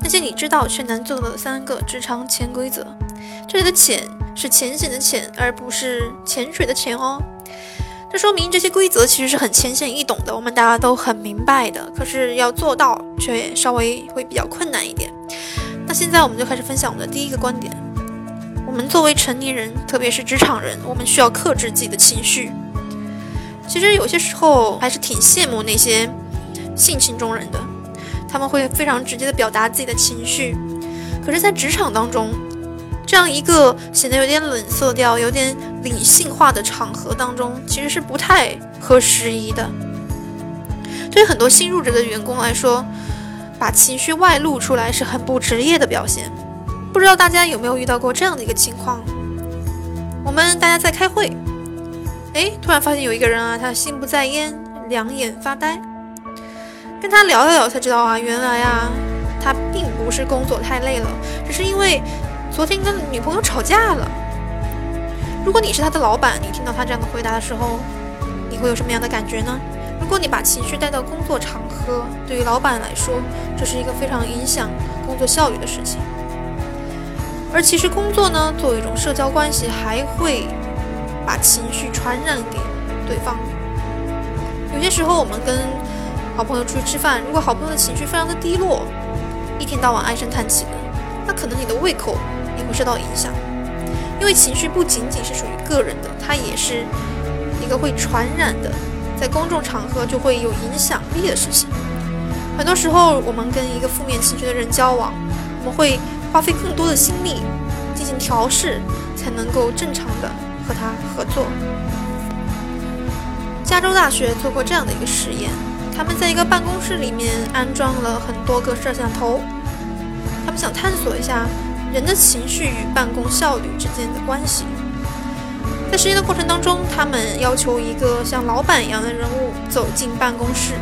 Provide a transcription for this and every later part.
那些你知道却难做到的三个职场潜规则，这里的潜是浅显的浅，而不是潜水的潜哦。这说明这些规则其实是很浅显易懂的，我们大家都很明白的。可是要做到却稍微会比较困难一点。那现在我们就开始分享我们的第一个观点：我们作为成年人，特别是职场人，我们需要克制自己的情绪。其实有些时候还是挺羡慕那些性情中人的。他们会非常直接的表达自己的情绪，可是，在职场当中，这样一个显得有点冷色调、有点理性化的场合当中，其实是不太合时宜的。对于很多新入职的员工来说，把情绪外露出来是很不职业的表现。不知道大家有没有遇到过这样的一个情况？我们大家在开会，哎，突然发现有一个人啊，他心不在焉，两眼发呆。跟他聊一聊才知道啊，原来啊，他并不是工作太累了，只是因为昨天跟女朋友吵架了。如果你是他的老板，你听到他这样的回答的时候，你会有什么样的感觉呢？如果你把情绪带到工作场合，对于老板来说，这是一个非常影响工作效率的事情。而其实工作呢，作为一种社交关系，还会把情绪传染给对方。有些时候，我们跟好朋友出去吃饭，如果好朋友的情绪非常的低落，一天到晚唉声叹气的，那可能你的胃口也会受到影响。因为情绪不仅仅是属于个人的，它也是一个会传染的，在公众场合就会有影响力的事情。很多时候，我们跟一个负面情绪的人交往，我们会花费更多的心力进行调试，才能够正常的和他合作。加州大学做过这样的一个实验。他们在一个办公室里面安装了很多个摄像头，他们想探索一下人的情绪与办公效率之间的关系。在实验的过程当中，他们要求一个像老板一样的人物走进办公室，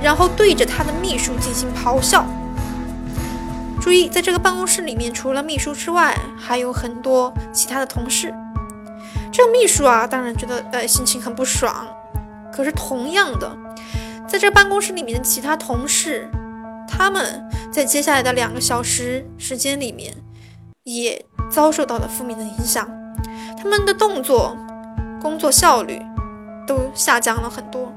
然后对着他的秘书进行咆哮。注意，在这个办公室里面，除了秘书之外，还有很多其他的同事。这个秘书啊，当然觉得呃心情很不爽，可是同样的。在这办公室里面的其他同事，他们在接下来的两个小时时间里面，也遭受到了负面的影响，他们的动作、工作效率都下降了很多。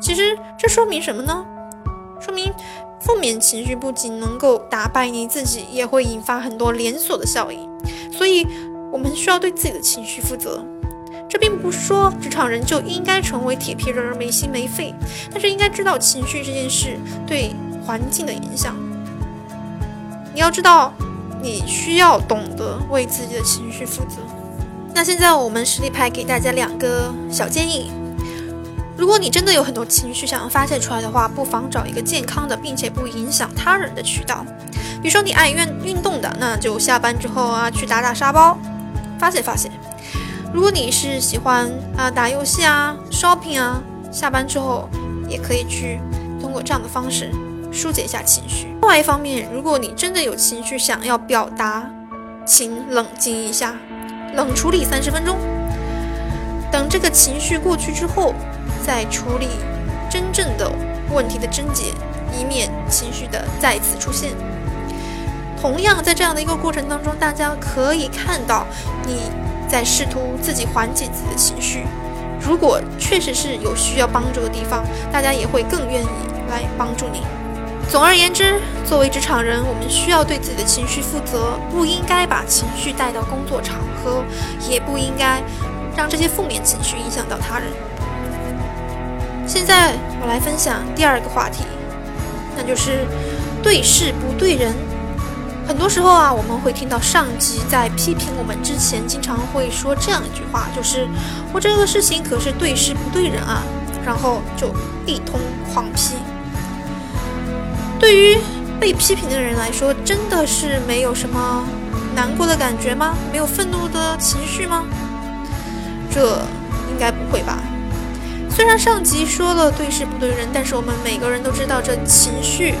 其实这说明什么呢？说明负面情绪不仅能够打败你自己，也会引发很多连锁的效应。所以，我们需要对自己的情绪负责。这并不是说职场人就应该成为铁皮人儿没心没肺，但是应该知道情绪这件事对环境的影响。你要知道，你需要懂得为自己的情绪负责。那现在我们实力派给大家两个小建议：如果你真的有很多情绪想要发泄出来的话，不妨找一个健康的并且不影响他人的渠道。比如说你爱运运动的，那就下班之后啊去打打沙包，发泄发泄。如果你是喜欢啊打游戏啊 shopping 啊，下班之后也可以去通过这样的方式疏解一下情绪。另外一方面，如果你真的有情绪想要表达，请冷静一下，冷处理三十分钟，等这个情绪过去之后，再处理真正的问题的症结，以免情绪的再次出现。同样，在这样的一个过程当中，大家可以看到你。在试图自己缓解自己的情绪，如果确实是有需要帮助的地方，大家也会更愿意来帮助你。总而言之，作为职场人，我们需要对自己的情绪负责，不应该把情绪带到工作场合，也不应该让这些负面情绪影响到他人。现在我来分享第二个话题，那就是对事不对人。很多时候啊，我们会听到上级在批评我们之前，经常会说这样一句话，就是“我这个事情可是对事不对人啊”，然后就一通狂批。对于被批评的人来说，真的是没有什么难过的感觉吗？没有愤怒的情绪吗？这应该不会吧。虽然上级说了对事不对人，但是我们每个人都知道这情绪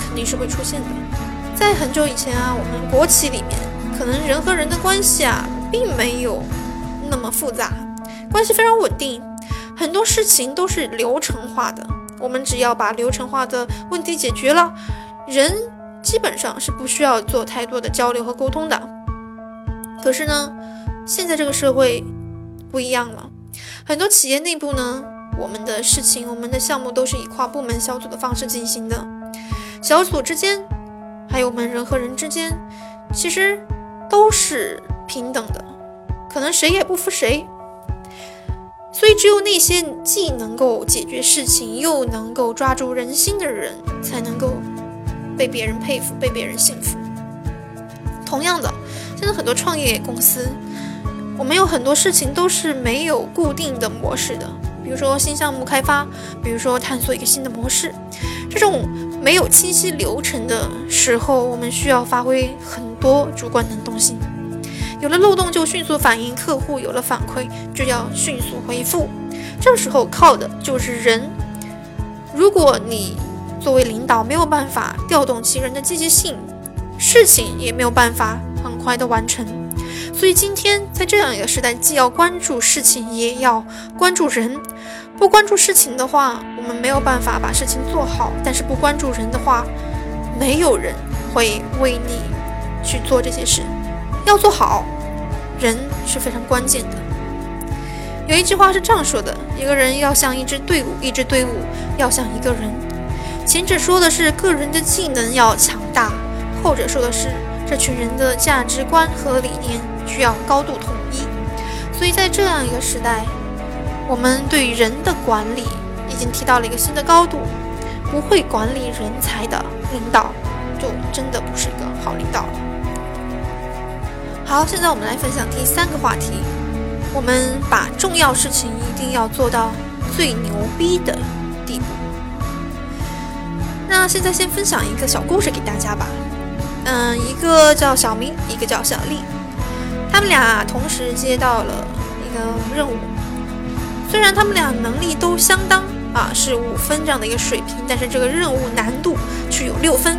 肯定是会出现的。在很久以前啊，我们国企里面，可能人和人的关系啊，并没有那么复杂，关系非常稳定，很多事情都是流程化的。我们只要把流程化的问题解决了，人基本上是不需要做太多的交流和沟通的。可是呢，现在这个社会不一样了，很多企业内部呢，我们的事情、我们的项目都是以跨部门小组的方式进行的，小组之间，还有我们人和人之间，其实都是平等的，可能谁也不服谁。所以，只有那些既能够解决事情，又能够抓住人心的人，才能够被别人佩服，被别人信服。同样的，现在很多创业公司，我们有很多事情都是没有固定的模式的。比如说新项目开发，比如说探索一个新的模式，这种没有清晰流程的时候，我们需要发挥很多主观能动性。有了漏洞就迅速反映，客户有了反馈就要迅速回复，这时候靠的就是人。如果你作为领导没有办法调动其人的积极性，事情也没有办法很快的完成。所以今天在这样一个时代，既要关注事情，也要关注人。不关注事情的话，我们没有办法把事情做好；但是不关注人的话，没有人会为你去做这些事。要做好，人是非常关键的。有一句话是这样说的：一个人要像一支队伍，一支队伍要像一个人。前者说的是个人的技能要强大，后者说的是这群人的价值观和理念需要高度统一。所以在这样一个时代，我们对人的管理已经提到了一个新的高度。不会管理人才的领导，就真的不是一个好领导了。好，现在我们来分享第三个话题。我们把重要事情一定要做到最牛逼的地步。那现在先分享一个小故事给大家吧。嗯，一个叫小明，一个叫小丽，他们俩同时接到了一个任务。虽然他们俩能力都相当啊，是五分这样的一个水平，但是这个任务难度却有六分。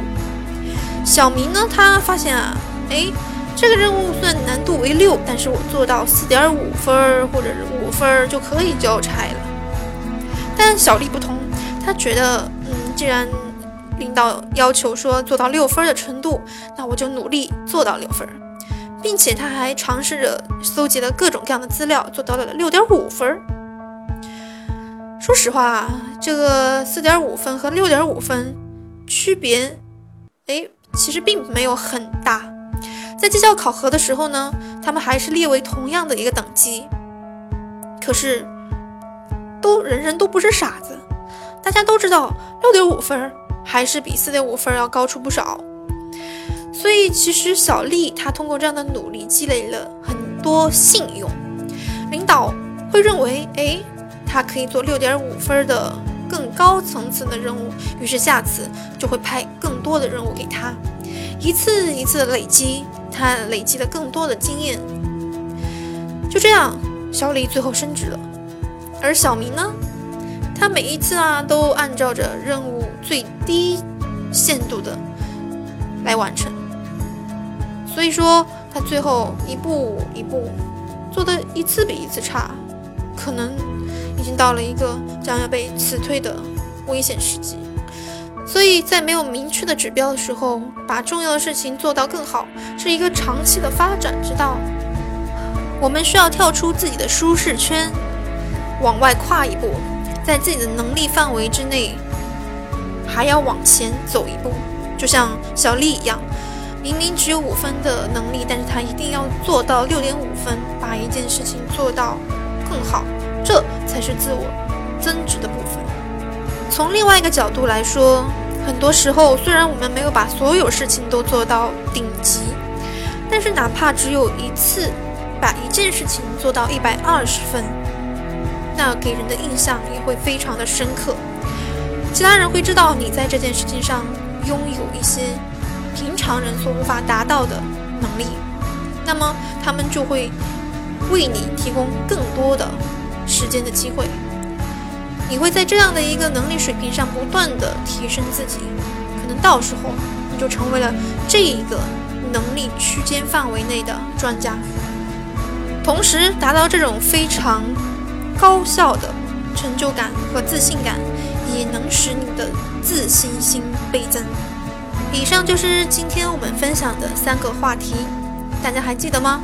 小明呢，他发现啊，哎。这个任务算难度为六，但是我做到四点五分或者是五分就可以交差了。但小丽不同，她觉得，嗯，既然领导要求说做到六分的程度，那我就努力做到六分，并且他还尝试着搜集了各种各样的资料，做到了六点五分。说实话，这个四点五分和六点五分区别，哎，其实并没有很大。在绩效考核的时候呢，他们还是列为同样的一个等级。可是，都人人都不是傻子，大家都知道六点五分还是比四点五分要高出不少。所以，其实小丽她通过这样的努力积累了很多信用，领导会认为，哎，她可以做六点五分的更高层次的任务，于是下次就会派更多的任务给她，一次一次的累积。他累积了更多的经验，就这样，小李最后升职了。而小明呢，他每一次啊都按照着任务最低限度的来完成，所以说他最后一步一步做的一次比一次差，可能已经到了一个将要被辞退的危险时机。所以在没有明确的指标的时候，把重要的事情做到更好，是一个长期的发展之道。我们需要跳出自己的舒适圈，往外跨一步，在自己的能力范围之内，还要往前走一步。就像小丽一样，明明只有五分的能力，但是他一定要做到六点五分，把一件事情做到更好，这才是自我增值的部分。从另外一个角度来说，很多时候虽然我们没有把所有事情都做到顶级，但是哪怕只有一次把一件事情做到一百二十分，那给人的印象也会非常的深刻。其他人会知道你在这件事情上拥有一些平常人所无法达到的能力，那么他们就会为你提供更多的时间的机会。你会在这样的一个能力水平上不断的提升自己，可能到时候你就成为了这一个能力区间范围内的专家。同时，达到这种非常高效的成就感和自信感，也能使你的自信心倍增。以上就是今天我们分享的三个话题，大家还记得吗？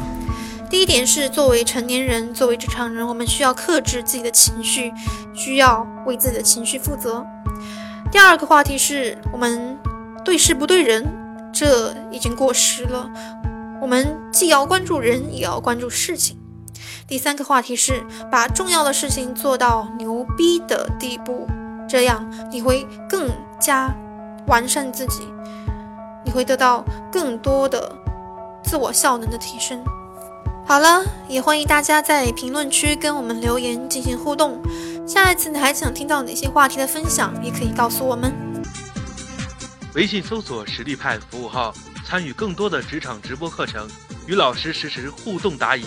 第一点是，作为成年人，作为职场人，我们需要克制自己的情绪，需要为自己的情绪负责。第二个话题是我们对事不对人，这已经过时了。我们既要关注人，也要关注事情。第三个话题是把重要的事情做到牛逼的地步，这样你会更加完善自己，你会得到更多的自我效能的提升。好了，也欢迎大家在评论区跟我们留言进行互动。下一次你还想听到哪些话题的分享，也可以告诉我们。微信搜索“实力派”服务号，参与更多的职场直播课程，与老师实时互动答疑。